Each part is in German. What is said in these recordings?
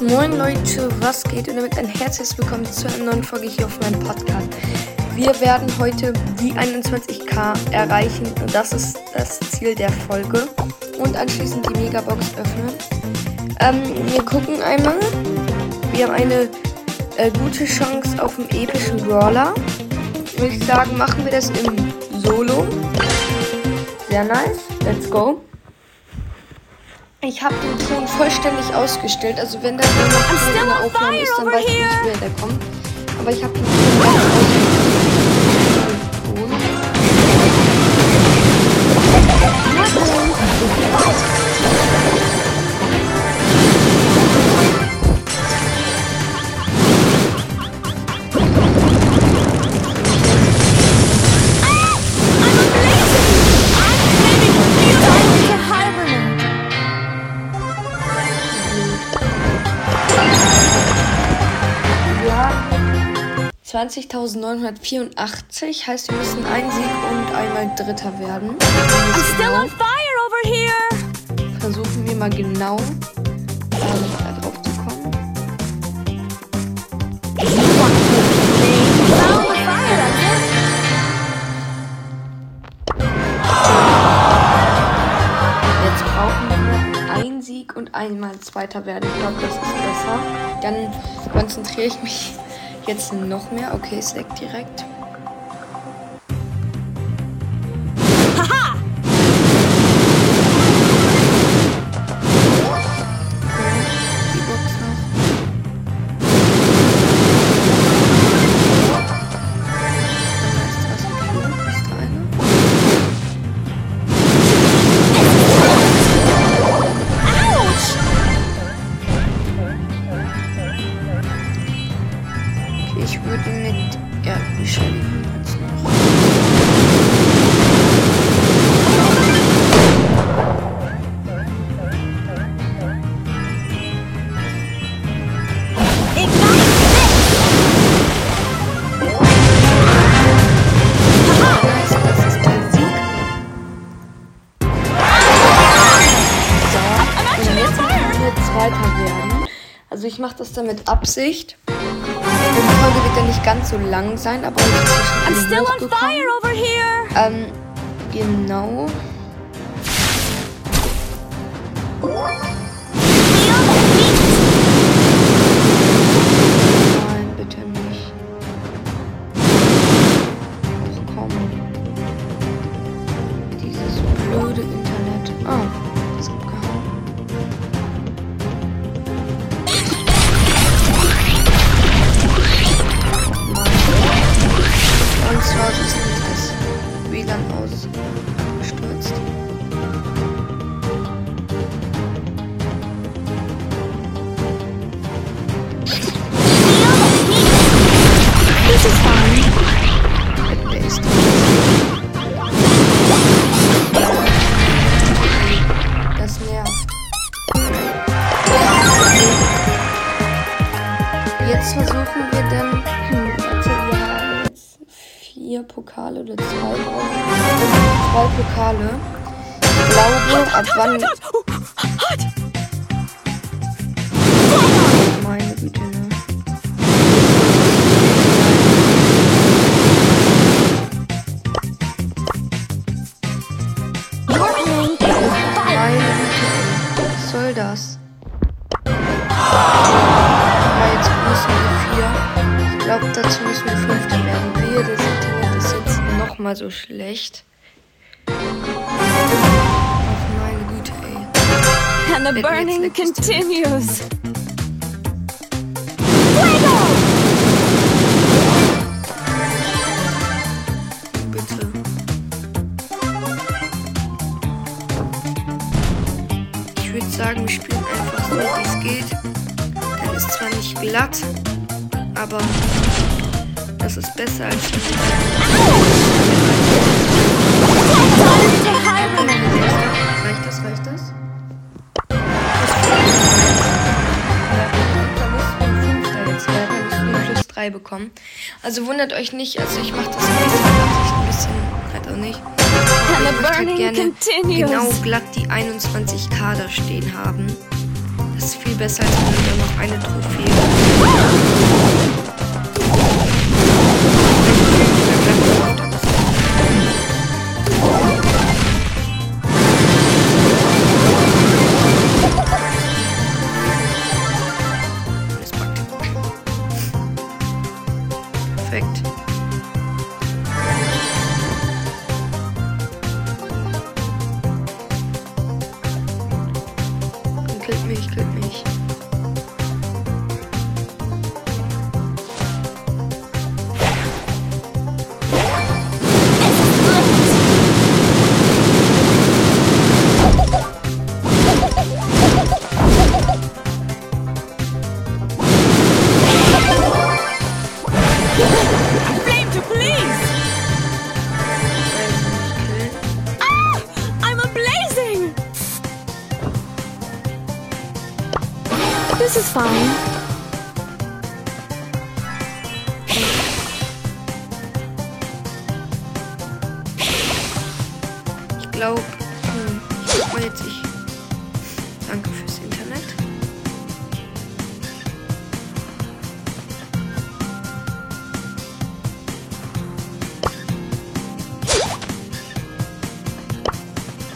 Moin Leute, was geht? Und damit ein herzliches Willkommen zu einer neuen Folge hier auf meinem Podcast. Wir werden heute die 21k erreichen und das ist das Ziel der Folge. Und anschließend die Megabox öffnen. Ähm, wir gucken einmal. Wir haben eine äh, gute Chance auf einen epischen Brawler. Würde ich sagen, machen wir das im Solo. Sehr nice. Let's go. Ich habe den Ton vollständig ausgestellt. Also wenn da jemand in der Aufnahme ist, dann weiß ich nicht, wer der kommt. Aber ich habe den Ton 20.984, heißt wir müssen einen Sieg und einmal Dritter werden. I'm still on fire over here. Versuchen wir mal genau ähm, da drauf zu kommen. Jetzt brauchen wir einen Sieg und einmal Zweiter werden. Ich glaube, das ist besser. Dann konzentriere ich mich jetzt noch mehr. Okay, es leckt direkt. Ich würde mit ja, jetzt jetzt müssen wir werden. Also ich mache das dann mit Absicht. Die Folge wird dann nicht ganz so lang sein, aber sie I'm still on fire over here. Ähm, genau. Vier Pokale oder zwei. Zwei Pokale. Ich glaube, ab wann. Hot! Meine Güte, ne? Meine Güte. Was soll das? Ja, jetzt müssen wir vier. Ich glaube, dazu müssen fünfter werden. Wehe, das Internet ist jetzt nochmal so schlecht. Ach, meine Güte, ey. And the burning continues. Fuego! Bitte. Ich würde sagen, wir spielen einfach so, wie es geht. Dann ist zwar nicht glatt, aber das ist besser als hibernate. Reicht das? Reicht das? Ja, da müssen wir Fünfter jetzt werden. Da müssen wir plus 3 bekommen. Also wundert euch nicht, also ich mache das ein bisschen halt auch nicht. Ich möchte halt gerne genau glatt die 21k da stehen haben. Das ist viel besser, als wenn wir noch eine Trophäe. Fine. Ich glaube, hm, ich guck mal jetzt ich. Danke fürs Internet.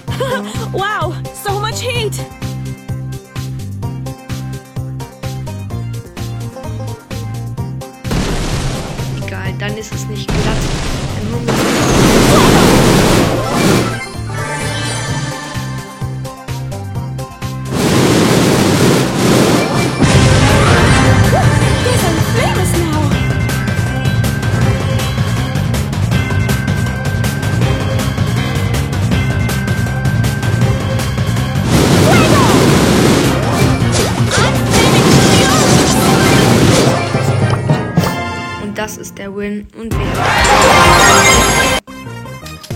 Wow, so much heat! Ist der Win. Und wir haben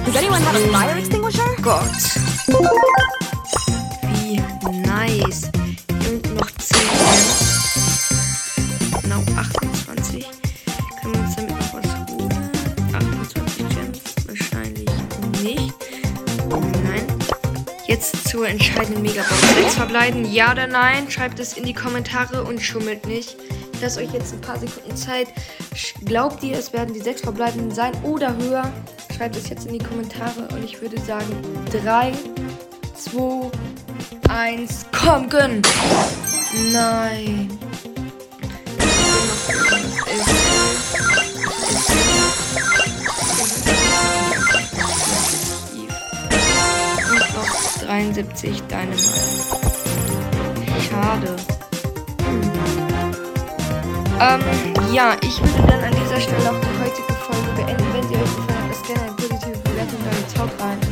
Does anyone have a fire extinguisher? Gott. Wie nice. Und noch 10 Gems. Genau, 28. Können wir uns damit noch was holen? 28 Gems? Wahrscheinlich nicht. Nein. Jetzt zur entscheidenden Megabox. 6 verbleiben, ja oder nein? Schreibt es in die Kommentare und schummelt nicht. Ich lasse euch jetzt ein paar Sekunden Zeit. Glaubt ihr, es werden die 6 verbleibenden sein oder höher? Schreibt es jetzt in die Kommentare und ich würde sagen 3, 2, 1, komm, gönn! Nein. Und noch 73 deine Meinung. Schade. Hm. Ähm, ja, ich würde dann an dieser Stelle auch die heutige Folge beenden. Wenn sie euch gefallen hat, lasst gerne eine positive Bewertung bei den Top rein.